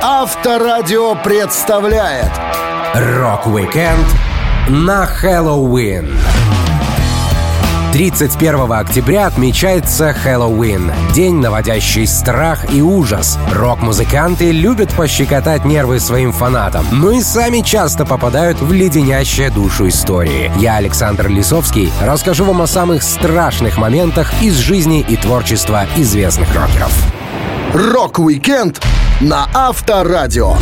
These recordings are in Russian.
Авторадио представляет Рок-викенд на Хэллоуин. 31 октября отмечается Хэллоуин. День, наводящий страх и ужас. Рок-музыканты любят пощекотать нервы своим фанатам, но и сами часто попадают в леденящие душу истории. Я, Александр Лисовский, расскажу вам о самых страшных моментах из жизни и творчества известных рокеров. Рок-викенд на Авторадио.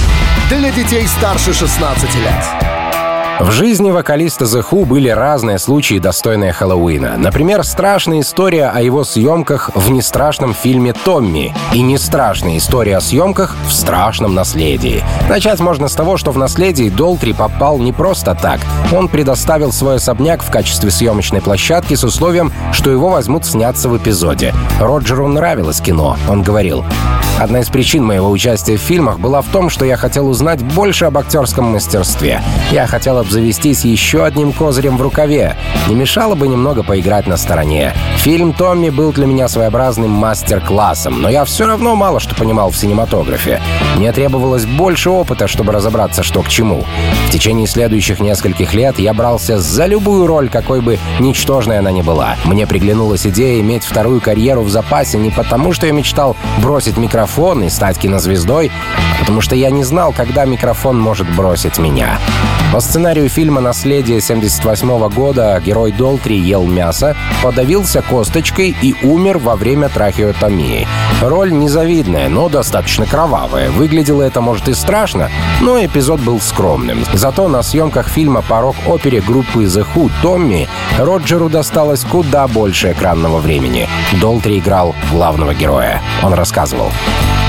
Для детей старше 16 лет. В жизни вокалиста The Who были разные случаи, достойные Хэллоуина. Например, страшная история о его съемках в нестрашном фильме «Томми» и нестрашная история о съемках в «Страшном наследии». Начать можно с того, что в «Наследии» Долтри попал не просто так. Он предоставил свой особняк в качестве съемочной площадки с условием, что его возьмут сняться в эпизоде. Роджеру нравилось кино. Он говорил, Одна из причин моего участия в фильмах была в том, что я хотел узнать больше об актерском мастерстве. Я хотел обзавестись еще одним козырем в рукаве. Не мешало бы немного поиграть на стороне. Фильм «Томми» был для меня своеобразным мастер-классом, но я все равно мало что понимал в синематографе. Мне требовалось больше опыта, чтобы разобраться, что к чему. В течение следующих нескольких лет я брался за любую роль, какой бы ничтожной она ни была. Мне приглянулась идея иметь вторую карьеру в запасе не потому, что я мечтал бросить микрофон и стать кинозвездой, потому что я не знал, когда микрофон может бросить меня. По сценарию фильма «Наследие» 78 года герой Долтри ел мясо, подавился косточкой и умер во время трахеотомии. Роль незавидная, но достаточно кровавая. Выглядело это, может, и страшно, но эпизод был скромным. Зато на съемках фильма по рок-опере группы The Who «Томми» Роджеру досталось куда больше экранного времени. Долтри играл главного героя. Он рассказывал.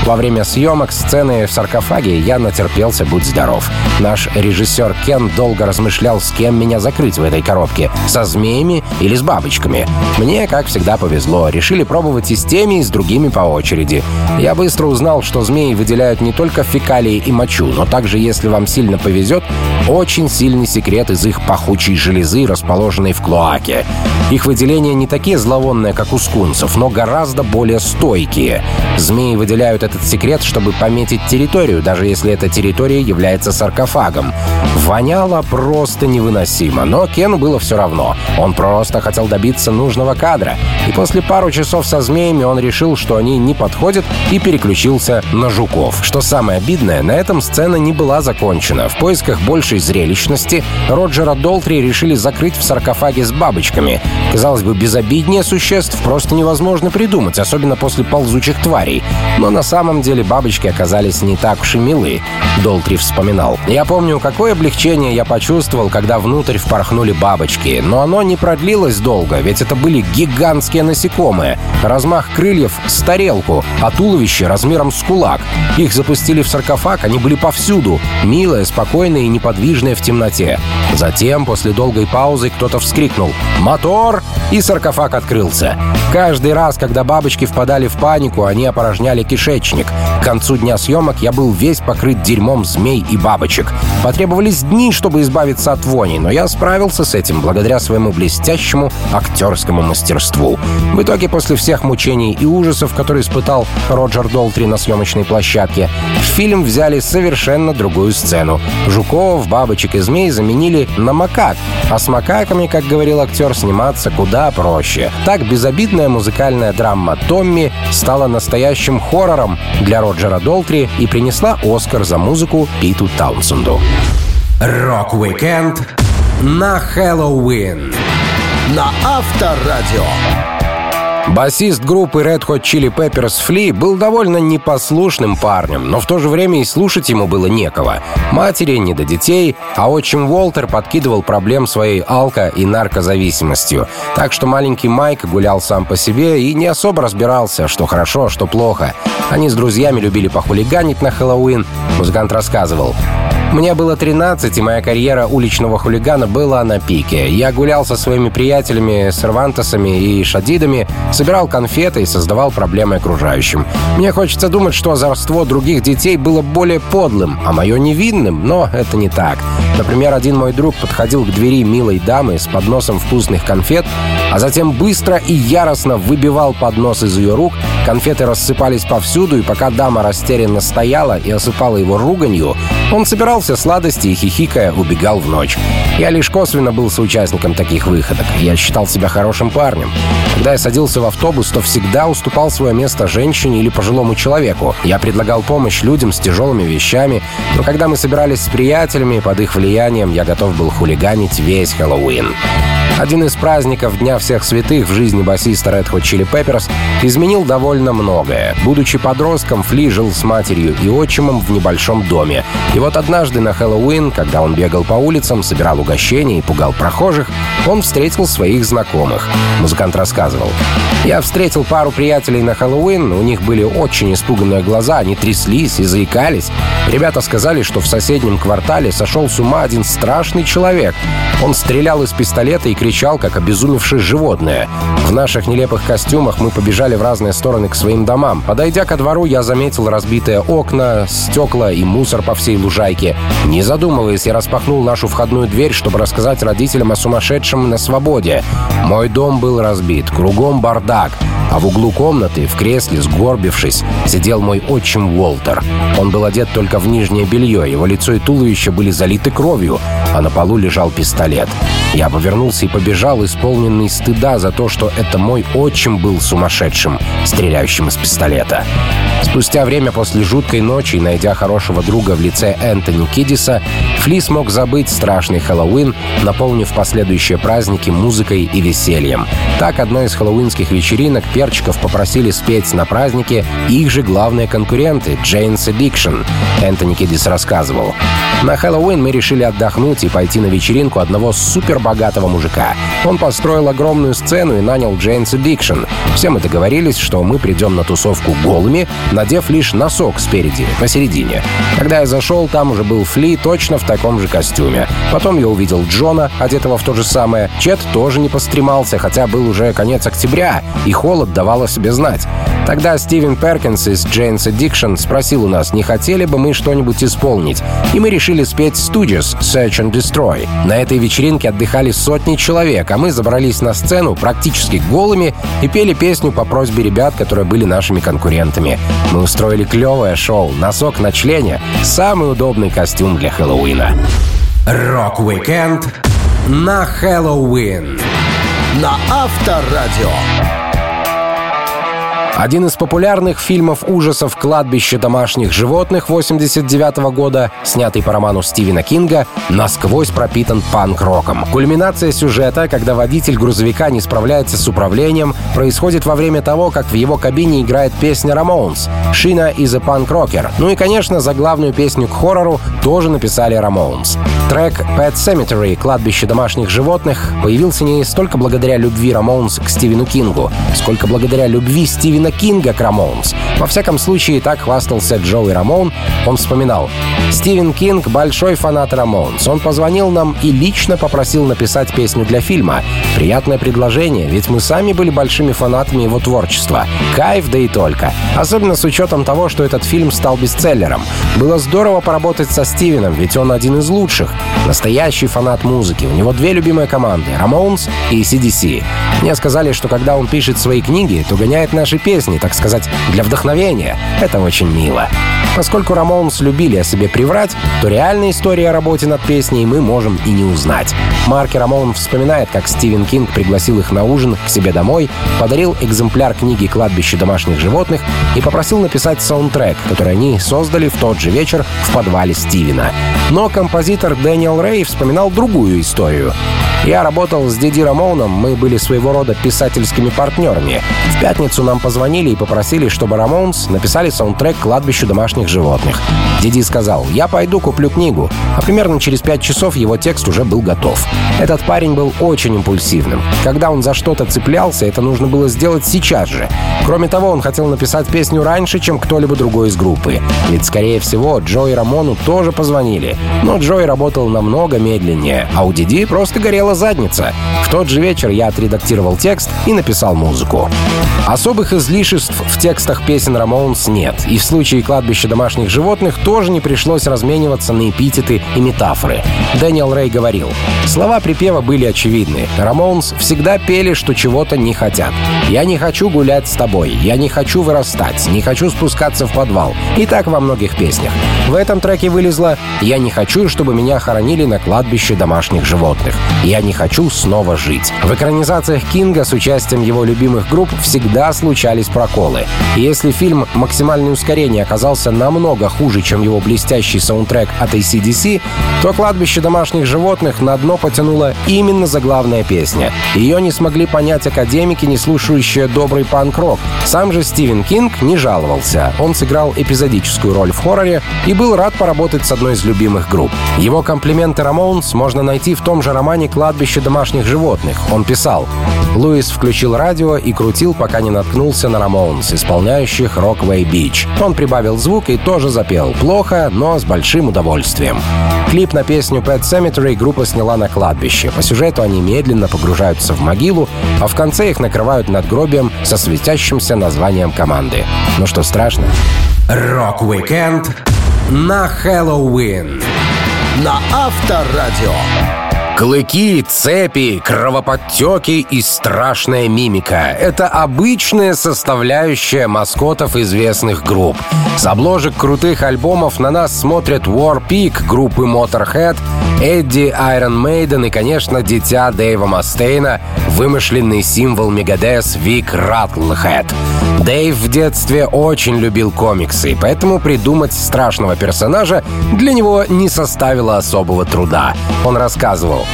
Во время съемок сцены в саркофаге я натерпелся «Будь здоров». Наш режиссер Кен долго размышлял, с кем меня закрыть в этой коробке. Со змеями или с бабочками. Мне, как всегда, повезло. Решили пробовать и с теми, и с другими по очереди. Я быстро узнал, что змеи выделяют не только фекалии и мочу, но также, если вам сильно повезет, очень сильный секрет из их пахучей железы, расположенной в клоаке. Их выделения не такие зловонные, как у скунсов, но гораздо более стойкие. Змеи выделяют этот секрет, чтобы пометить территорию, даже если эта территория является саркофагом. Воняло просто невыносимо, но Кену было все равно. Он просто хотел добиться нужного кадра. И после пару часов со змеями он решил, что они не подходят, и переключился на жуков. Что самое обидное, на этом сцена не была закончена. В поисках большей зрелищности Роджера Долтри решили закрыть в саркофаге с бабочками. Казалось бы, безобиднее существ просто невозможно придумать, особенно после ползучих тварей. Но на самом деле бабочки оказались не так уж и милы, Долтри вспоминал. Я помню, какое облегчение я почувствовал, когда внутрь впорхнули бабочки. Но оно не продлилось долго, ведь это были гигантские насекомые. Размах крыльев с тарелку, а туловище размером с кулак. Их запустили в саркофаг, они были повсюду. Милые, спокойные и неподвижные в темноте. Затем, после долгой паузы, кто-то вскрикнул «Мотор!» И саркофаг открылся. Каждый раз, когда бабочки впадали в панику, они опорожняли кишечник. К концу дня съемок я был весь покрыт дерьмом змей и бабочек. Потребовались дни, чтобы избавиться от вони, но я справился с этим благодаря своему блестящему актерскому мастерству. В итоге, после всех мучений и ужасов, которые испытал Роджер Долтри на съемочной площадке, в фильм взяли совершенно другую сцену. Жуков, бабочек и змей заменили на макак, а с макаками, как говорил актер, сниматься куда проще. Так безобидная музыкальная драма «Томми» стала настоящим хоррором для Роджера Долтри и принесла Оскар за музыку Питу Таунсенду. Рок-викенд на Хэллоуин. На Авторадио. Басист группы Red Hot Chili Peppers Flea был довольно непослушным парнем, но в то же время и слушать ему было некого. Матери не до детей, а отчим Уолтер подкидывал проблем своей алко- и наркозависимостью. Так что маленький Майк гулял сам по себе и не особо разбирался, что хорошо, а что плохо. Они с друзьями любили похулиганить на Хэллоуин. Музыкант рассказывал. Мне было 13, и моя карьера уличного хулигана была на пике. Я гулял со своими приятелями, сервантесами и шадидами, собирал конфеты и создавал проблемы окружающим. Мне хочется думать, что озорство других детей было более подлым, а мое невинным, но это не так. Например, один мой друг подходил к двери милой дамы с подносом вкусных конфет, а затем быстро и яростно выбивал поднос из ее рук, конфеты рассыпались повсюду, и пока дама растерянно стояла и осыпала его руганью, он собирал все сладости и, хихикая, убегал в ночь. Я лишь косвенно был соучастником таких выходок. Я считал себя хорошим парнем. Когда я садился в автобус, то всегда уступал свое место женщине или пожилому человеку. Я предлагал помощь людям с тяжелыми вещами, но когда мы собирались с приятелями, под их влиянием я готов был хулиганить весь Хэллоуин. Один из праздников Дня всех святых в жизни басиста Red Hot Chili Peppers изменил довольно многое. Будучи подростком, Фли жил с матерью и отчимом в небольшом доме. И вот однажды на Хэллоуин, когда он бегал по улицам, собирал угощения и пугал прохожих, он встретил своих знакомых. Музыкант рассказывал. «Я встретил пару приятелей на Хэллоуин, у них были очень испуганные глаза, они тряслись и заикались. Ребята сказали, что в соседнем квартале сошел с ума один страшный человек. Он стрелял из пистолета и кричал, как обезумевшее животное. В наших нелепых костюмах мы побежали в разные стороны к своим домам. Подойдя ко двору, я заметил разбитые окна, стекла и мусор по всей лужайке. Не задумываясь, я распахнул нашу входную дверь, чтобы рассказать родителям о сумасшедшем на свободе. Мой дом был разбит, кругом бардак. А в углу комнаты, в кресле, сгорбившись, сидел мой отчим Уолтер. Он был одет только в нижнее белье, его лицо и туловище были залиты кровью, а на полу лежал пистолет. Я повернулся и побежал, исполненный стыда за то, что это мой отчим был сумасшедшим, стреляющим из пистолета. Спустя время после жуткой ночи, найдя хорошего друга в лице Энтони Кидиса, Фли смог забыть страшный Хэллоуин, наполнив последующие праздники музыкой и весельем. Так, одной из хэллоуинских вечеринок перчиков попросили спеть на празднике их же главные конкуренты — Jane's Addiction. Энтони Кидис рассказывал. На Хэллоуин мы решили отдохнуть и пойти на вечеринку одного супербогатого мужика. Он построил огромную сцену и нанял Jane's Addiction. Все мы договорились, что мы придем на тусовку голыми, надев лишь носок спереди, посередине. Когда я зашел, там уже был Фли точно в таком же костюме. Потом я увидел Джона, одетого в то же самое. Чет тоже не постремался, хотя был уже конец октября, и холод давал о себе знать. Тогда Стивен Перкинс из Jane's Addiction спросил у нас, не хотели бы мы что-нибудь исполнить. И мы решили спеть Studios Search and Destroy. На этой вечеринке отдыхали сотни человек, а мы забрались на сцену практически голыми и пели песню по просьбе ребят, которые были нашими конкурентами. Мы устроили клевое шоу, носок на члене, самый удобный костюм для Хэллоуина. Рок-викенд на Хэллоуин. На Авторадио. Один из популярных фильмов ужасов «Кладбище домашних животных» 89 года, снятый по роману Стивена Кинга, насквозь пропитан панк-роком. Кульминация сюжета, когда водитель грузовика не справляется с управлением, происходит во время того, как в его кабине играет песня Рамоунс «Sheena is a punk rocker». Ну и, конечно, за главную песню к хоррору тоже написали Рамоунс. Трек «Pet Sematary» «Кладбище домашних животных» появился не столько благодаря любви Рамоунс к Стивену Кингу, сколько благодаря любви Стивена Кинга к Рамоунс. Во всяком случае, так хвастался Джоуи Рамон. Он вспоминал. Стивен Кинг — большой фанат Рамоунс. Он позвонил нам и лично попросил написать песню для фильма. Приятное предложение, ведь мы сами были большими фанатами его творчества. Кайф, да и только. Особенно с учетом того, что этот фильм стал бестселлером. Было здорово поработать со Стивеном, ведь он один из лучших. Настоящий фанат музыки. У него две любимые команды — Рамоунс и AC/DC. Мне сказали, что когда он пишет свои книги, то гоняет наши песни, так сказать, для вдохновения. Это очень мило. Поскольку Рамоунс любили о себе приврать, то реальная история о работе над песней мы можем и не узнать. Марки Рамоун вспоминает, как Стивен Кинг пригласил их на ужин к себе домой, подарил экземпляр книги «Кладбище домашних животных» и попросил написать саундтрек, который они создали в тот же вечер в подвале Стивена. Но композитор Дэниел Рэй вспоминал другую историю. Я работал с Диди Рамоуном, мы были своего рода писательскими партнерами. В пятницу нам позвонили и попросили, чтобы Рамоунс написали саундтрек к «Кладбищу домашних животных. Диди сказал, я пойду куплю книгу. А примерно через пять часов его текст уже был готов. Этот парень был очень импульсивным. Когда он за что-то цеплялся, это нужно было сделать сейчас же. Кроме того, он хотел написать песню раньше, чем кто-либо другой из группы. Ведь, скорее всего, Джоуи Рамону тоже позвонили. Но Джоуи работал намного медленнее, а у Диди просто горела задница. В тот же вечер я отредактировал текст и написал музыку. Особых излишеств в текстах песен Рамоунс нет, и в случае кладбища домашних животных тоже не пришлось размениваться на эпитеты и метафоры. Дэниел Рэй говорил, слова припева были очевидны. Рамоунс всегда пели, что чего-то не хотят. «Я не хочу гулять с тобой», «Я не хочу вырастать», «Не хочу спускаться в подвал». И так во многих песнях. В этом треке вылезло «Я не хочу, чтобы меня хоронили на кладбище домашних животных». «Я не хочу снова жить». В экранизациях Кинга с участием его любимых групп всегда случались проколы. И если фильм «Максимальное ускорение» оказался намного хуже, чем его блестящий саундтрек от ACDC, то «Кладбище домашних животных» на дно потянула именно заглавная песня. Ее не смогли понять академики, не слушающие добрый панк-рок. Сам же Стивен Кинг не жаловался. Он сыграл эпизодическую роль в хорроре и был рад поработать с одной из любимых групп. Его комплименты Рамоунс можно найти в том же романе «Кладбище домашних животных». Он писал Луис включил радио и крутил, пока не наткнулся на Рамоунс, исполняющих «Rockaway Beach». Он прибавил звук и тоже запел. Плохо, но с большим удовольствием. Клип на песню Pet Sematary группа сняла на кладбище. По сюжету они медленно погружаются в могилу, а в конце их накрывают надгробием со светящимся названием команды. Ну что, страшно? Рок-викенд на Хэллоуин на Авторадио. Клыки, цепи, кровоподтеки и страшная мимика — это обычная составляющая маскотов известных групп. С обложек крутых альбомов на нас смотрят War-Pig группы Motorhead, Эдди Iron Maiden и, конечно, дитя Дэйва Мастейна, вымышленный символ Мегадес Вик Раттлхэт. Дэйв в детстве очень любил комиксы, поэтому придумать страшного персонажа для него не составило особого труда. Он рассказывал,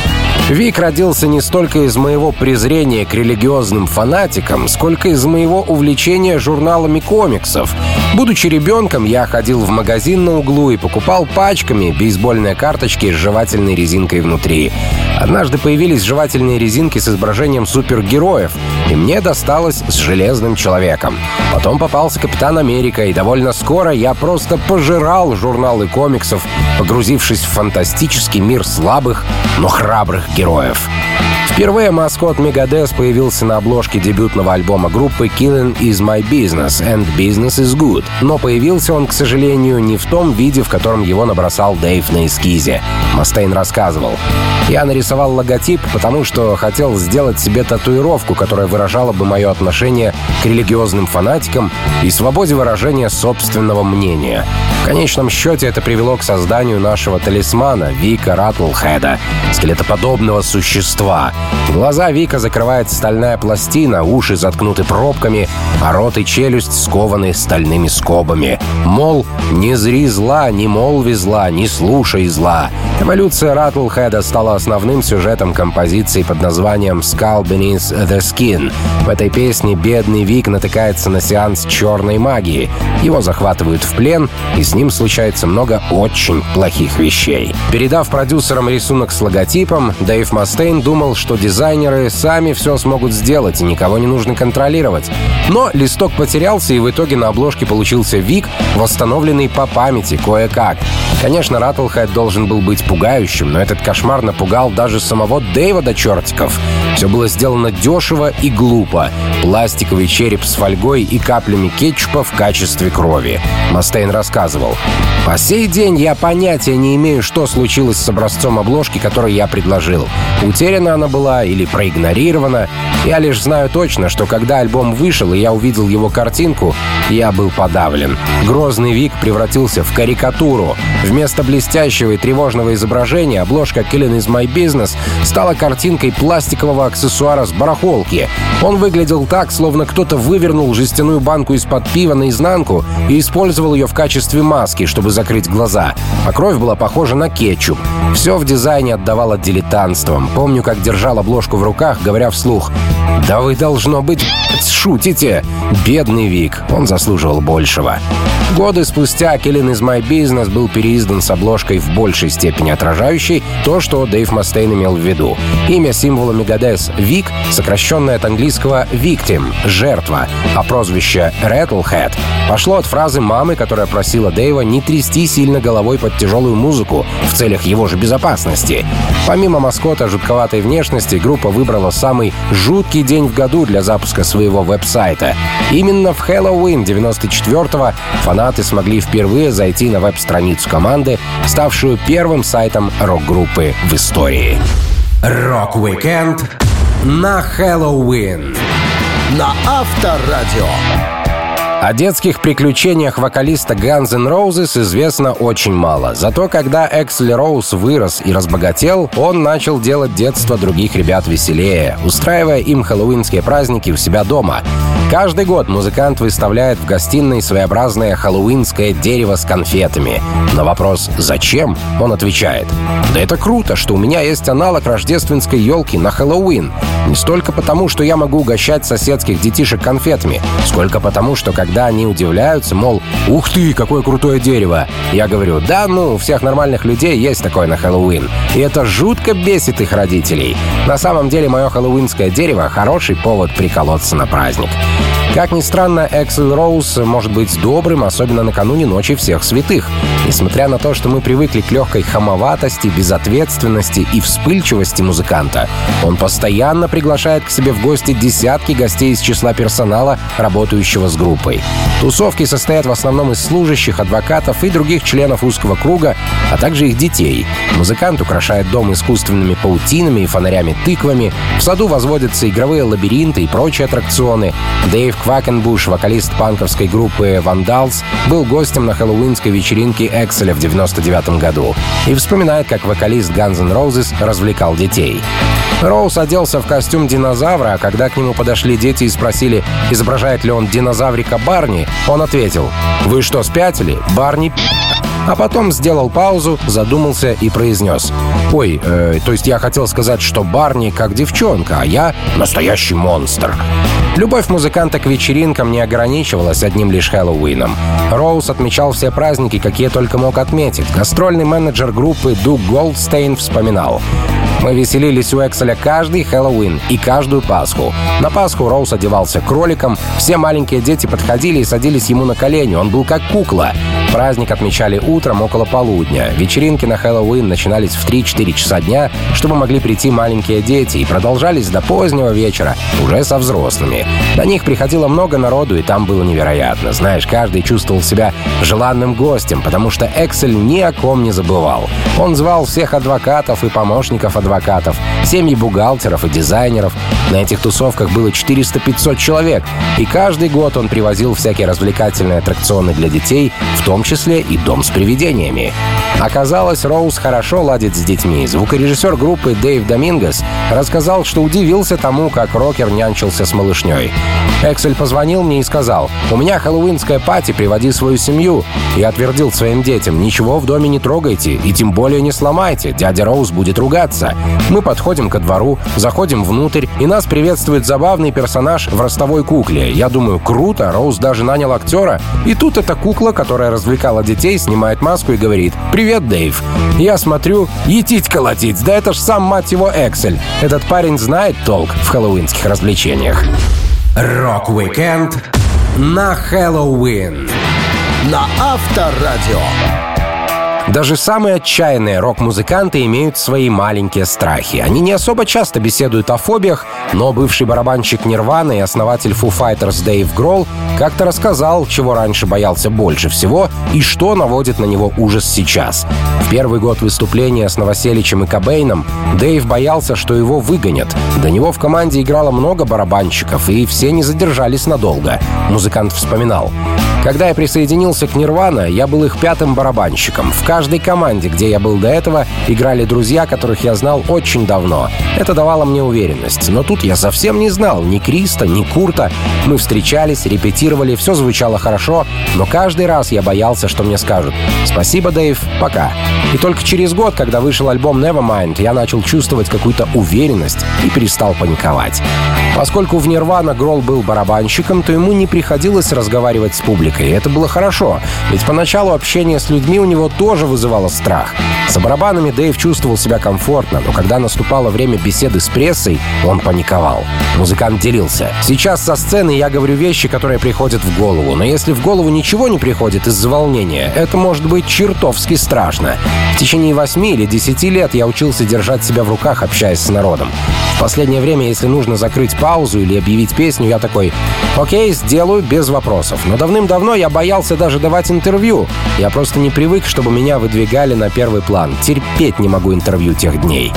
Вик родился не столько из моего презрения к религиозным фанатикам, сколько из моего увлечения журналами комиксов. Будучи ребенком, я ходил в магазин на углу и покупал пачками бейсбольные карточки с жевательной резинкой внутри. Однажды появились жевательные резинки с изображением супергероев, и мне досталось с Железным Человеком. Потом попался Капитан Америка, и довольно скоро я просто пожирал журналы комиксов, погрузившись в фантастический мир слабых, но храбрых героев. Впервые маскот Мегадес появился на обложке дебютного альбома группы Killing is my business and business is good. Но появился он, к сожалению, не в том виде, в котором его набросал Дэйв на эскизе. Мастейн рассказывал. «Я нарисовал логотип, потому что хотел сделать себе татуировку, которая выражала бы мое отношение к религиозным фанатикам и свободе выражения собственного мнения. В конечном счете это привело к созданию нашего талисмана Вика Раттлхеда, скелетоподобного существа, Глаза Вика закрывает стальная пластина, уши заткнуты пробками, а рот и челюсть скованы стальными скобами. Мол, не зри зла, не молви зла, не слушай зла. Эволюция Раттлхеда стала основным сюжетом композиции под названием «Skull Beneath the Skin». В этой песне бедный Вик натыкается на сеанс черной магии. Его захватывают в плен, и с ним случается много очень плохих вещей. Передав продюсерам рисунок с логотипом, Дэйв Мастейн думал, что дизайнеры сами все смогут сделать, и никого не нужно контролировать. Но листок потерялся, и в итоге на обложке получился Вик, восстановленный по памяти кое-как. Конечно, Раттлхед должен был быть пугающим, но этот кошмар напугал даже самого Дэйва до чертиков. Все было сделано дешево и глупо. Пластиковый череп с фольгой и каплями кетчупа в качестве крови. Мастейн рассказывал. «По сей день я понятия не имею, что случилось с образцом обложки, который я предложил. Утеряна она была или проигнорирована. Я лишь знаю точно, что когда альбом вышел и я увидел его картинку, я был подавлен. Грозный Вик превратился в карикатуру. Вместо блестящего и тревожного изображения обложка «Killing is my business» стала картинкой пластикового аксессуара с барахолки. Он выглядел так, словно кто-то вывернул жестяную банку из-под пива наизнанку и использовал ее в качестве маски, чтобы закрыть глаза. А кровь была похожа на кетчуп. Все в дизайне отдавало дилетантством. Помню, как держал держал обложку в руках, говоря вслух «Да вы, должно быть, шутите!» Бедный Вик, он заслуживал большего. Годы спустя «Killing is my business» был переиздан с обложкой в большей степени отражающей то, что Дэйв Мастейн имел в виду. Имя символа Мегадес «Вик» сокращенное от английского «victim» — «жертва», а прозвище «Rattlehead» пошло от фразы мамы, которая просила Дэйва не трясти сильно головой под тяжелую музыку в целях его же безопасности. Помимо маскота жутковатой внешности, группа выбрала самый жуткий день в году для запуска своего веб-сайта. Именно в Хэллоуин 94-го фанаты смогли впервые зайти на веб-страницу команды, ставшую первым сайтом рок-группы в истории. Рок-викенд на Хэллоуин на Авторадио. О детских приключениях вокалиста Guns N' Roses известно очень мало. Зато когда Эксель Роуз вырос и разбогател, он начал делать детство других ребят веселее, устраивая им хэллоуинские праздники у себя дома. Каждый год музыкант выставляет в гостиной своеобразное хэллоуинское дерево с конфетами. На вопрос «Зачем?» он отвечает «Да это круто, что у меня есть аналог рождественской елки на Хэллоуин. Не столько потому, что я могу угощать соседских детишек конфетами, сколько потому, что когда они удивляются, мол, «Ух ты, какое крутое дерево!» Я говорю «Да ну, у всех нормальных людей есть такое на Хэллоуин». И это жутко бесит их родителей. На самом деле мое хэллоуинское дерево — хороший повод приколоться на праздник. Как ни странно, Эксел Роуз может быть добрым, особенно накануне Ночи Всех Святых. Несмотря на то, что мы привыкли к легкой хамоватости, безответственности и вспыльчивости музыканта, он постоянно приглашает к себе в гости десятки гостей из числа персонала, работающего с группой. Тусовки состоят в основном из служащих, адвокатов и других членов узкого круга, а также их детей. Музыкант украшает дом искусственными паутинами и фонарями-тыквами, в саду возводятся игровые лабиринты и прочие аттракционы. Дэйв Квакенбуш, вокалист панковской группы Vandals, был гостем на хэллоуинской вечеринке Экселя в 99 году и вспоминает, как вокалист Guns N' Roses развлекал детей. Роуз оделся в костюм динозавра, а когда к нему подошли дети и спросили, изображает ли он динозаврика Барни, он ответил «Вы что, спятили? Барни а потом сделал паузу, задумался и произнес. «Ой, э, то есть я хотел сказать, что Барни как девчонка, а я настоящий монстр». Любовь музыканта к вечеринкам не ограничивалась одним лишь Хэллоуином. Роуз отмечал все праздники, какие только мог отметить. Гастрольный менеджер группы Дуг Голдстейн вспоминал. Мы веселились у Экселя каждый Хэллоуин и каждую Пасху. На Пасху Роуз одевался кроликом, все маленькие дети подходили и садились ему на колени, он был как кукла. Праздник отмечали утром около полудня. Вечеринки на Хэллоуин начинались в 3-4 часа дня, чтобы могли прийти маленькие дети, и продолжались до позднего вечера, уже со взрослыми. На них приходило много народу, и там было невероятно. Знаешь, каждый чувствовал себя желанным гостем, потому что Эксель ни о ком не забывал. Он звал всех адвокатов и помощников адвокатов, семьи бухгалтеров и дизайнеров. На этих тусовках было 400-500 человек, и каждый год он привозил всякие развлекательные аттракционы для детей, в том числе и дом с привидениями. Оказалось, Роуз хорошо ладит с детьми. Звукорежиссер группы Дэйв Домингес рассказал, что удивился тому, как рокер нянчился с малышней. Эксель позвонил мне и сказал, «У меня хэллоуинская пати, приводи свою семью». Я отвердил своим детям, «Ничего в доме не трогайте и тем более не сломайте, дядя Роуз будет ругаться». Мы подходим ко двору, заходим внутрь, и нас приветствует забавный персонаж в ростовой кукле. Я думаю, круто, Роуз даже нанял актера. И тут эта кукла, которая развлекала детей, снимает маску и говорит «Привет, Дэйв». Я смотрю, етить колотить, да это ж сам, мать его, Эксель. Этот парень знает толк в хэллоуинских развлечениях. Рок-викенд на Хэллоуин на Авторадио. Даже самые отчаянные рок-музыканты имеют свои маленькие страхи. Они не особо часто беседуют о фобиях, но бывший барабанщик Нирваны и основатель Foo Fighters Дэйв Гролл как-то рассказал, чего раньше боялся больше всего и что наводит на него ужас сейчас. В первый год выступления с Новоселичем и Кобейном Дэйв боялся, что его выгонят. До него в команде играло много барабанщиков, и все не задержались надолго. Музыкант вспоминал. Когда я присоединился к Нирвана, я был их пятым барабанщиком. В каждой команде, где я был до этого, играли друзья, которых я знал очень давно. Это давало мне уверенность. Но тут я совсем не знал ни Криста, ни Курта. Мы встречались, репетировали, все звучало хорошо, но каждый раз я боялся, что мне скажут «Спасибо, Дэйв, пока». И только через год, когда вышел альбом Nevermind, я начал чувствовать какую-то уверенность и перестал паниковать. Поскольку в Нирвана Гролл был барабанщиком, то ему не приходилось разговаривать с публикой. Это было хорошо, ведь поначалу общение с людьми у него тоже вызывало страх. За барабанами Дэйв чувствовал себя комфортно, но когда наступало время беседы с прессой, он паниковал. Музыкант делился. «Сейчас со сцены я говорю вещи, которые приходят в голову, но если в голову ничего не приходит из-за волнения, это может быть чертовски страшно. В течение восьми или десяти лет я учился держать себя в руках, общаясь с народом. В последнее время, если нужно закрыть паузу или объявить песню, я такой «Окей, сделаю без вопросов». Но давным-давно я боялся даже давать интервью. Я просто не привык, чтобы меня выдвигали на первый план. Терпеть не могу интервью тех дней.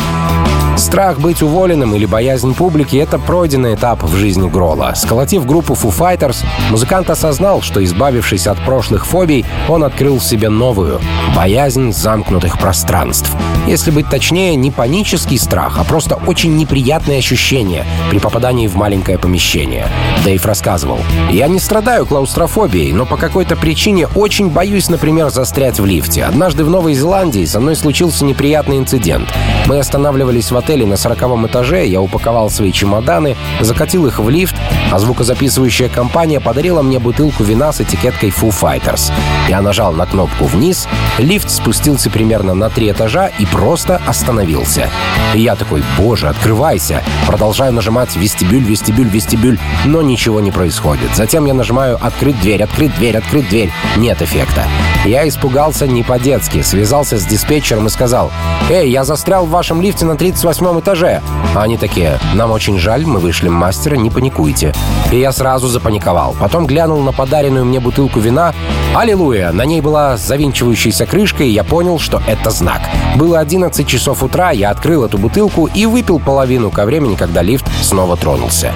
Страх быть уволенным или боязнь публики — это пройденный этап в жизни Грола. Сколотив группу Foo Fighters, музыкант осознал, что, избавившись от прошлых фобий, он открыл в себе новую — боязнь замкнутых пространств. Если быть точнее, не панический страх, а просто очень неприятные ощущения при попадании в маленькое помещение. Дэйв рассказывал. «Я не страдаю клаустрофобией, но по какой-то причине очень боюсь, например, застрять в лифте. Однажды в Новой Зеландии со мной случился неприятный инцидент. Мы останавливались в отеле на сороковом этаже, я упаковал свои чемоданы, закатил их в лифт, а звукозаписывающая компания подарила мне бутылку вина с этикеткой Foo Fighters. Я нажал на кнопку «Вниз», лифт спустился примерно на три этажа и просто остановился. И я такой, боже, открывайся! Продолжаю нажимать «Вестибюль, вестибюль, вестибюль», но ничего не происходит. Затем я нажимаю «Открыть дверь, открыть дверь, открыть дверь». Нет эффекта. Я испугался не по-детски, связался с диспетчером и сказал, «Эй, я застрял в вашем лифте на 38 восьмом этаже. А они такие, нам очень жаль, мы вышли мастера, не паникуйте. И я сразу запаниковал. Потом глянул на подаренную мне бутылку вина. Аллилуйя! На ней была завинчивающаяся крышка, и я понял, что это знак. Было 11 часов утра, я открыл эту бутылку и выпил половину ко времени, когда лифт снова тронулся.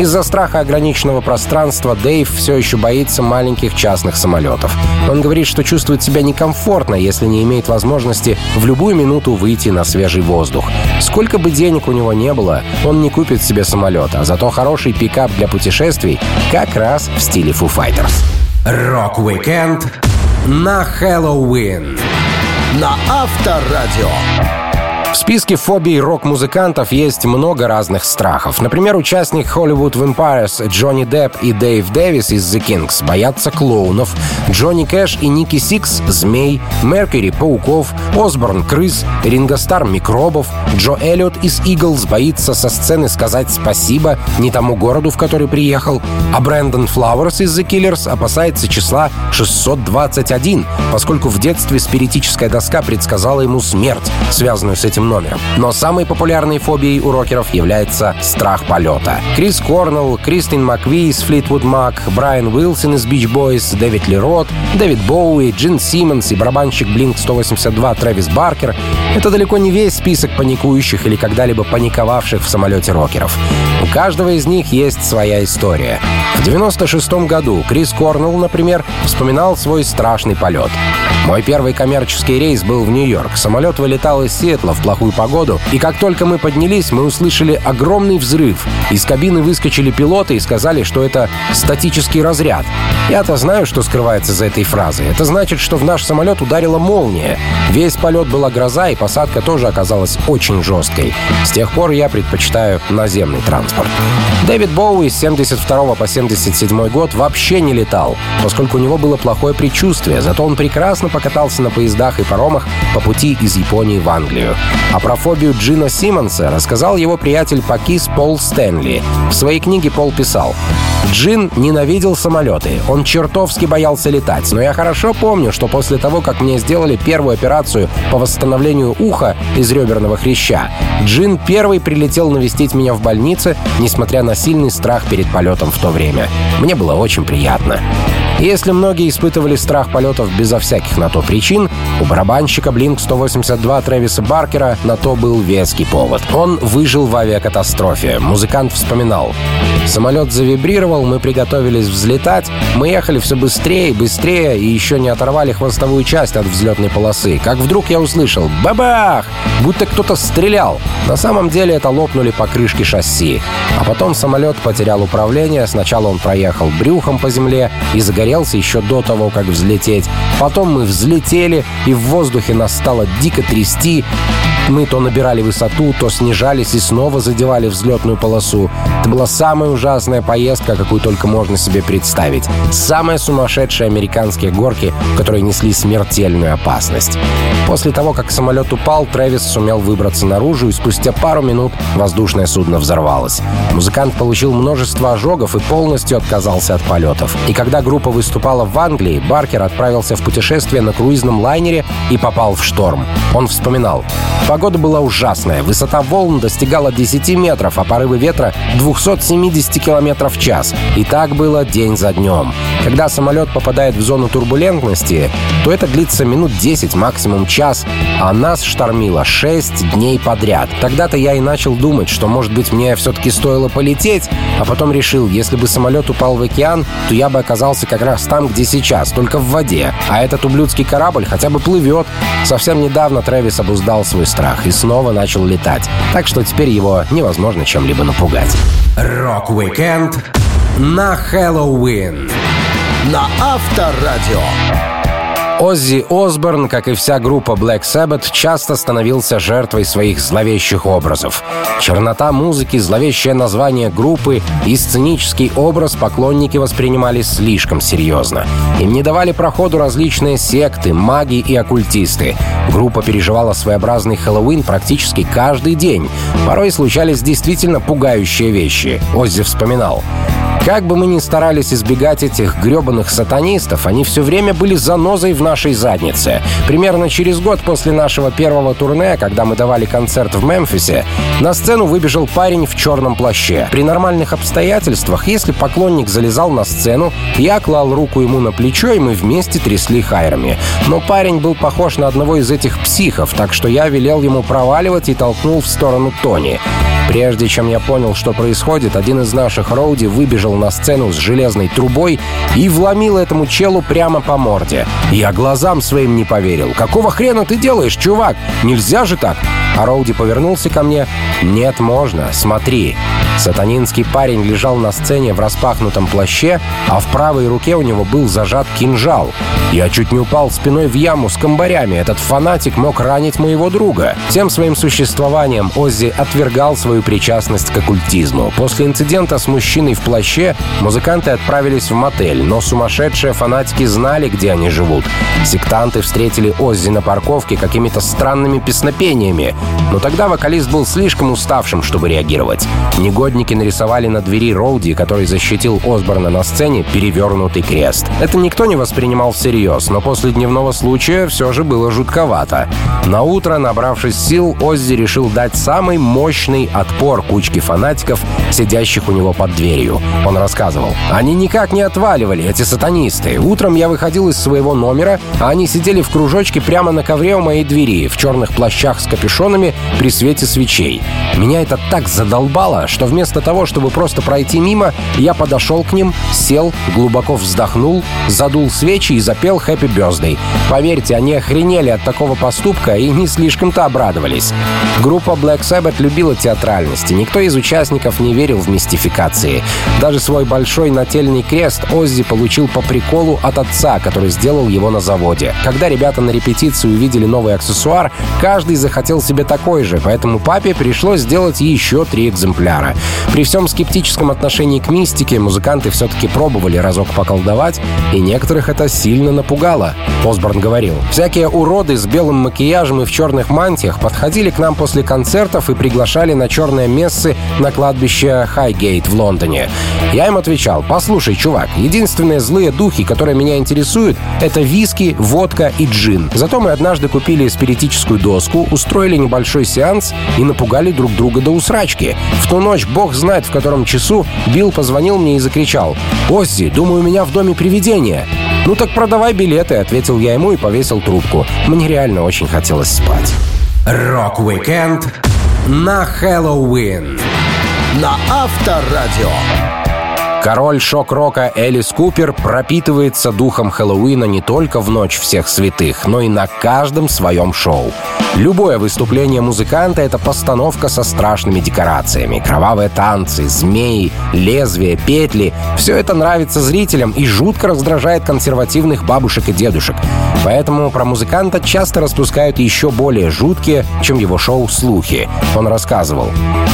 Из-за страха ограниченного пространства Дэйв все еще боится маленьких частных самолетов. Он говорит, что чувствует себя некомфортно, если не имеет возможности в любую минуту выйти на свежий воздух. Сколько бы денег у него не было, он не купит себе самолет, а зато хороший пикап для путешествий как раз в стиле Foo Fighters. Рок-викенд на Хэллоуин на Авторадио. В списке фобий рок-музыкантов есть много разных страхов. Например, участник Hollywood Vampires Джонни Депп и Дэйв Дэвис из The Kinks боятся клоунов, Джонни Кэш и Ники Сикс — змей, Меркьюри — пауков, Осборн — крыс, Ринго Стар — микробов, Джо Эллиот из Eagles боится со сцены сказать спасибо не тому городу, в который приехал, а Брэндон Флауэрс из The Killers опасается числа 621, поскольку в детстве спиритическая доска предсказала ему смерть, связанную с этим этим номером. Но самой популярной фобией у рокеров является страх полета. Крис Корнелл, Кристин Макви из Fleetwood Mac, Брайан Уилсон из Beach Boys, Дэвид Ли Рот, Дэвид Боуи, Джин Симмонс и барабанщик Blink-182 Трэвис Баркер — это далеко не весь список паникующих или когда-либо паниковавших в самолете рокеров. У каждого из них есть своя история. В 96 году Крис Корнелл, например, вспоминал свой страшный полет. Мой первый коммерческий рейс был в Нью-Йорк. Самолет вылетал из Сиэтла в плохую погоду, и как только мы поднялись, мы услышали огромный взрыв. Из кабины выскочили пилоты и сказали, что это статический разряд. Я-то знаю, что скрывается за этой фразой. Это значит, что в наш самолет ударила молния. Весь полет была гроза, и посадка тоже оказалась очень жесткой. С тех пор я предпочитаю наземный транспорт. Дэвид Боуи с 72 по 77 год вообще не летал, поскольку у него было плохое предчувствие, зато он прекрасно покатался на поездах и паромах по пути из Японии в Англию. А про фобию Джина Симмонса рассказал его приятель Пакис Пол Стэнли. В своей книге Пол писал «Джин ненавидел самолеты. Он чертовски боялся летать. Но я хорошо помню, что после того, как мне сделали первую операцию по восстановлению уха из реберного хряща, Джин первый прилетел навестить меня в больнице, несмотря на сильный страх перед полетом в то время. Мне было очень приятно. Если многие испытывали страх полетов безо всяких на то причин, у барабанщика Blink-182 Трэвиса Баркера на то был веский повод. Он выжил в авиакатастрофе. Музыкант вспоминал. Самолет завибрировал, мы приготовились взлетать. Мы ехали все быстрее и быстрее, и еще не оторвали хвостовую часть от взлетной полосы. Как вдруг я услышал «Бабах!» Будто кто-то стрелял. На самом деле это лопнули покрышки шасси. А потом самолет потерял управление. Сначала он проехал брюхом по земле и загорелся еще до того, как взлететь. Потом мы взлетели, и в воздухе нас стало дико трясти. Мы то набирали высоту, то снижались и снова задевали взлетную полосу. Это была самая ужасная поездка, какую только можно себе представить. Самые сумасшедшие американские горки, которые несли смертельную опасность. После того, как самолет упал, Трэвис сумел выбраться наружу, и спустя пару минут воздушное судно взорвалось. Музыкант получил множество ожогов и полностью отказался от полетов. И когда группа выступала в Англии, Баркер отправился в путешествие на круизном лайнере и попал в шторм. Он вспоминал. Погода была ужасная. Высота волн достигала 10 метров, а порывы ветра 270 километров в час. И так было день за днем. Когда самолет попадает в зону турбулентности, то это длится минут 10, максимум час, а нас штормило 6 дней подряд. Тогда-то я и начал думать, что, может быть, мне все-таки стоило полететь, а потом решил, если бы самолет упал в океан, то я бы оказался как раз там, где сейчас, только в воде. А этот ублюдский корабль хотя бы плывет. Совсем недавно Трэвис обуздал свой страх и снова начал летать. Так что теперь его невозможно чем-либо напугать. Рок-викенд на Хэллоуин на Авторадио. Оззи Осборн, как и вся группа Black Sabbath, часто становился жертвой своих зловещих образов. Чернота музыки, зловещее название группы и сценический образ поклонники воспринимали слишком серьезно. Им не давали проходу различные секты, маги и оккультисты. Группа переживала своеобразный Хэллоуин практически каждый день. Порой случались действительно пугающие вещи. Оззи вспоминал. Как бы мы ни старались избегать этих гребаных сатанистов, они все время были занозой в нашей заднице. Примерно через год после нашего первого турне, когда мы давали концерт в Мемфисе, на сцену выбежал парень в черном плаще. При нормальных обстоятельствах, если поклонник залезал на сцену, я клал руку ему на плечо, и мы вместе трясли хайрами. Но парень был похож на одного из этих психов, так что я велел ему проваливать и толкнул в сторону Тони. Прежде чем я понял, что происходит, один из наших роуди выбежал на сцену с железной трубой и вломил этому челу прямо по морде. Я глазам своим не поверил. «Какого хрена ты делаешь, чувак? Нельзя же так!» А Роуди повернулся ко мне. «Нет, можно. Смотри». Сатанинский парень лежал на сцене в распахнутом плаще, а в правой руке у него был зажат кинжал. Я чуть не упал спиной в яму с комбарями. Этот фанатик мог ранить моего друга. Всем своим существованием Оззи отвергал свою причастность к оккультизму. После инцидента с мужчиной в плаще музыканты отправились в мотель, но сумасшедшие фанатики знали, где они живут. Сектанты встретили Оззи на парковке какими-то странными песнопениями, но тогда вокалист был слишком уставшим, чтобы реагировать. Негодники нарисовали на двери Роуди, который защитил Осборна на сцене, перевернутый крест. Это никто не воспринимал всерьез, но после дневного случая все же было жутковато. На утро, набравшись сил, Оззи решил дать самый мощный отпор кучке фанатиков, сидящих у него под дверью. Он рассказывал. «Они никак не отваливали, эти сатанисты. Утром я выходил из своего номера, а они сидели в кружочке прямо на ковре у моей двери, в черных плащах с капюшонами при свете свечей. Меня это так задолбало, что вместо того, чтобы просто пройти мимо, я подошел к ним, сел, глубоко вздохнул, задул свечи и запел «Happy Birthday». Поверьте, они охренели от такого поступка и не слишком-то обрадовались. Группа Black Sabbath любила театральность, и никто из участников не верил в мистификации. Даже свой большой нательный крест Оззи получил по приколу от отца, который сделал его на заводе. Когда ребята на репетиции увидели новый аксессуар, каждый захотел себе такой же, поэтому папе пришлось сделать еще три экземпляра. При всем скептическом отношении к мистике музыканты все-таки пробовали разок поколдовать, и некоторых это сильно напугало. Осборн говорил, «Всякие уроды с белым макияжем и в черных мантиях подходили к нам после концертов и приглашали на черные мессы на кладбище Хайгейт в Лондоне. Я им отвечал, послушай, чувак, единственные злые духи, которые меня интересуют, это виски, водка и джин. Зато мы однажды купили спиритическую доску, устроили небольшой сеанс и напугали друг друга до усрачки. В ту ночь, бог знает в котором часу, Билл позвонил мне и закричал, «Оззи, думаю, у меня в доме привидение». «Ну так продавай билеты», — ответил я ему и повесил трубку. Мне реально очень хотелось спать. Рок-викенд на Хэллоуин на Авторадио. Король шок-рока Элис Купер пропитывается духом Хэллоуина не только в Ночь всех святых, но и на каждом своем шоу. Любое выступление музыканта — это постановка со страшными декорациями. Кровавые танцы, змеи, лезвия, петли — все это нравится зрителям и жутко раздражает консервативных бабушек и дедушек. Поэтому про музыканта часто распускают еще более жуткие, чем его шоу «Слухи». Он рассказывал.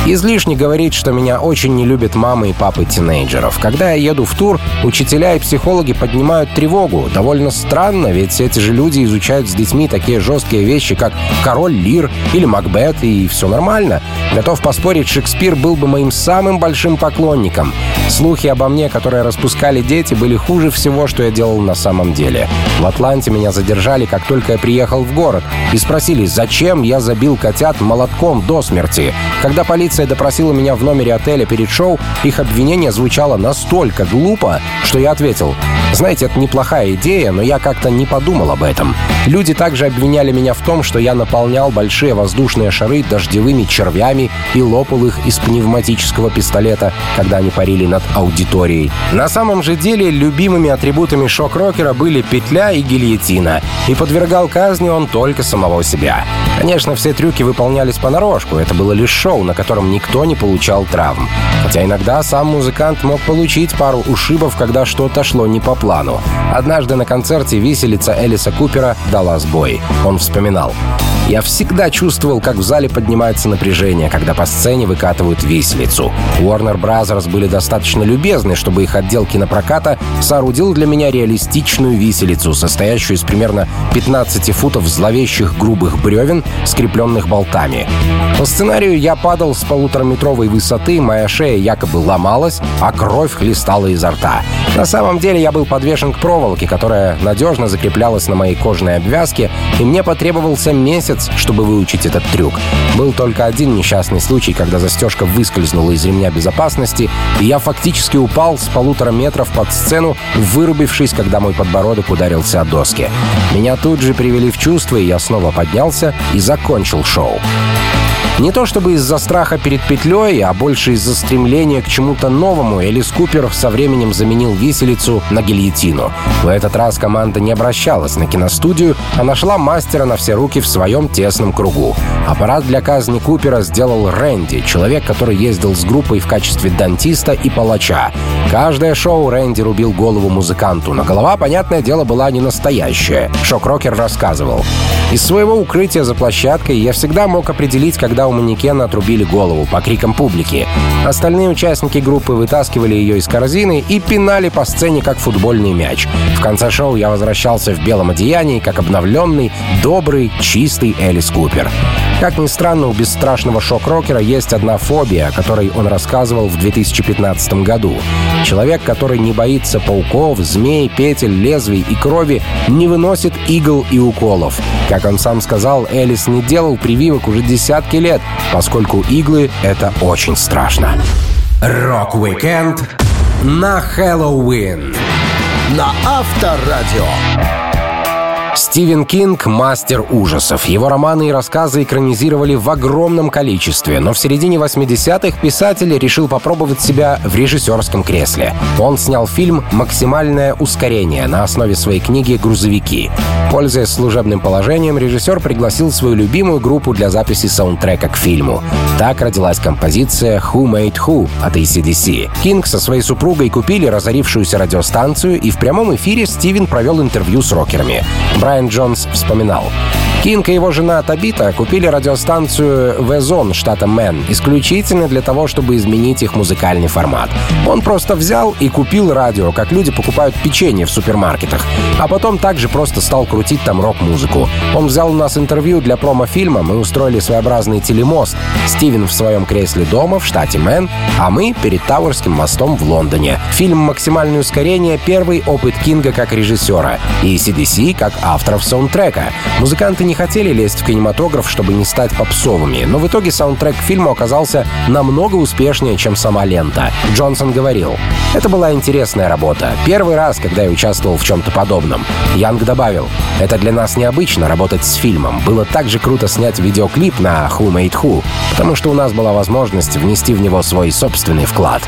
«Излишне говорить, что меня очень не любят мамы и папы тинейджеров. Когда я еду в тур, учителя и психологи поднимают тревогу. Довольно странно, ведь эти же люди изучают с детьми такие жесткие вещи, как «Король Лир» или «Макбет», и все нормально. Готов поспорить, Шекспир был бы моим самым большим поклонником. Слухи обо мне, которые распускали дети, были хуже всего, что я делал на самом деле. В Атланте меня задержали, как только я приехал в город, и спросили, зачем я забил котят молотком до смерти. Когда полиция допросила меня в номере отеля перед шоу, их обвинение звучало настолько глупо, что я ответил, знаете, это неплохая идея, но я как-то не подумал об этом. Люди также обвиняли меня в том, что я наполнял большие воздушные шары дождевыми червями и лопал их из пневматического пистолета, когда они парили над аудиторией. На самом же деле, любимыми атрибутами шок-рокера были петля и гильотина, и подвергал казни он только самого себя. Конечно, все трюки выполнялись понарошку, это было лишь шоу, на котором никто не получал травм. Хотя иногда сам музыкант мог получить пару ушибов, когда что-то шло не по плану. Однажды на концерте виселица Элиса Купера дала сбой. Он вспоминал. Я всегда чувствовал, как в зале поднимается напряжение, когда по сцене выкатывают виселицу. Warner Brothers были достаточно любезны, чтобы их отдел кинопроката соорудил для меня реалистичную виселицу, состоящую из примерно 15 футов зловещих грубых бревен, скрепленных болтами. По сценарию я падал с полутораметровой высоты, моя шея якобы ломалась, а кровь хлестала изо рта. На самом деле я был подвешен к проволоке, которая надежно закреплялась на моей кожаной обвязке, и мне потребовался месяц, чтобы выучить этот трюк. Был только один несчастный случай, когда застежка выскользнула из ремня безопасности, и я фактически упал с полутора метров под сцену, вырубившись, когда мой подбородок ударился о доски. Меня тут же привели в чувство, и я снова поднялся и закончил шоу. Не то чтобы из-за страха перед петлей, а больше из-за стремления к чему-то новому, Элис Купер со временем заменил виселицу на гильотину. В этот раз команда не обращалась на киностудию, а нашла мастера на все руки в своем тесном кругу. Аппарат для казни Купера сделал Рэнди, человек, который ездил с группой в качестве дантиста и палача. Каждое шоу Рэнди рубил голову музыканту, но голова, понятное дело, была не настоящая. Шок-рокер рассказывал. Из своего укрытия за площадкой я всегда мог определить, когда у манекена отрубили голову по крикам публики. Остальные участники группы вытаскивали ее из корзины и пинали по сцене, как футбольный мяч. В конце шоу я возвращался в белом одеянии, как обновленный, добрый, чистый Элис Купер. Как ни странно, у бесстрашного шок-рокера есть одна фобия, о которой он рассказывал в 2015 году. Человек, который не боится пауков, змей, петель, лезвий и крови, не выносит игл и уколов. Как он сам сказал, Элис не делал прививок уже десятки лет, поскольку иглы — это очень страшно. Рок-викенд на Хэллоуин на Авторадио. Стивен Кинг — мастер ужасов. Его романы и рассказы экранизировали в огромном количестве, но в середине 80-х писатель решил попробовать себя в режиссерском кресле. Он снял фильм «Максимальное ускорение» на основе своей книги «Грузовики». Пользуясь служебным положением, режиссер пригласил свою любимую группу для записи саундтрека к фильму. Так родилась композиция «Who Made Who» от AC/DC. Кинг со своей супругой купили разорившуюся радиостанцию, и в прямом эфире Стивен провел интервью с рокерами. Брайан Джонсон вспоминал. Кинг и его жена Табита купили радиостанцию WZON штата Мэн исключительно для того, чтобы изменить их музыкальный формат. Он просто взял и купил радио, как люди покупают печенье в супермаркетах, а потом также просто стал крутить там рок-музыку. Он взял у нас интервью для промо-фильма, мы устроили своеобразный телемост. Стивен в своем кресле дома в штате Мэн, а мы перед Тауэрским мостом в Лондоне. Фильм «Максимальное ускорение» — первый опыт Кинга как режиссера и AC/DC как авторов саундтрека. Музыканты не хотели лезть в кинематограф, чтобы не стать попсовыми, но в итоге саундтрек к фильму оказался намного успешнее, чем сама лента. Джонсон говорил, «Это была интересная работа. Первый раз, когда я участвовал в чем-то подобном». Янг добавил, «Это для нас необычно работать с фильмом. Было так же круто снять видеоклип на Who Made Who, потому что у нас была возможность внести в него свой собственный вклад».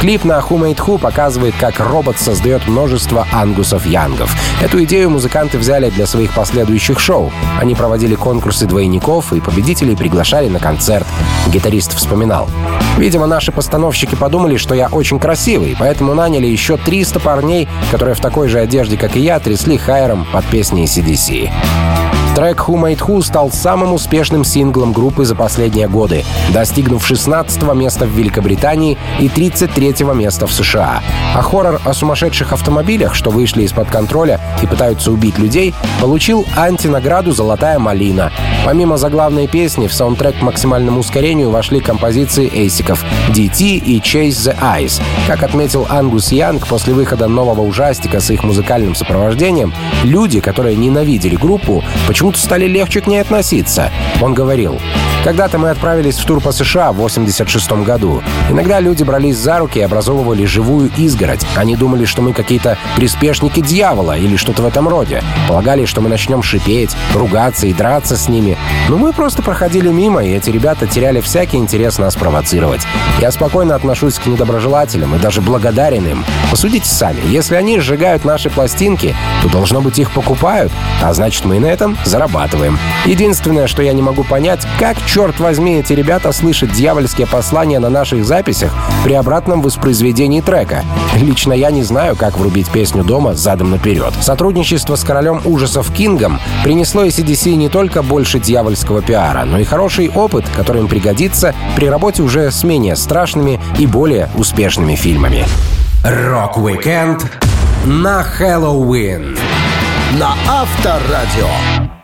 Клип на Who Made Who показывает, как робот создает множество ангусов Янгов. Эту идею музыканты взяли для своих последующих шоу. Они проводили конкурсы двойников и победителей приглашали на концерт. Гитарист вспоминал. Видимо, наши постановщики подумали, что я очень красивый, поэтому наняли еще 300 парней, которые в такой же одежде, как и я, трясли хайером под песней CDC. Трек «Who Made Who» стал самым успешным синглом группы за последние годы, достигнув 16 места в Великобритании и 33 места в США. А хоррор о сумасшедших автомобилях, что вышли из-под контроля и пытаются убить людей, получил антинаграду «Золотая малина». Помимо заглавной песни, в саундтрек к максимальному ускорению вошли композиции эйсиков «DT» и «Chase the Ice». Как отметил Ангус Янг, после выхода нового ужастика с их музыкальным сопровождением, люди, которые ненавидели группу, почему почему-то стали легче к ней относиться. Он говорил, когда-то мы отправились в тур по США в 86 году. Иногда люди брались за руки и образовывали живую изгородь. Они думали, что мы какие-то приспешники дьявола или что-то в этом роде. Полагали, что мы начнем шипеть, ругаться и драться с ними. Но мы просто проходили мимо, и эти ребята теряли всякий интерес нас провоцировать. Я спокойно отношусь к недоброжелателям и даже благодарен им. Посудите сами, если они сжигают наши пластинки, то должно быть их покупают, а значит мы на этом зарабатываем. Единственное, что я не могу понять, как черт возьми, эти ребята слышат дьявольские послания на наших записях при обратном воспроизведении трека. Лично я не знаю, как врубить песню дома задом наперед. Сотрудничество с королем ужасов Кингом принесло AC/DC не только больше дьявольского пиара, но и хороший опыт, который им пригодится при работе уже с менее страшными и более успешными фильмами. Рок-викенд на Хэллоуин на Авторадио.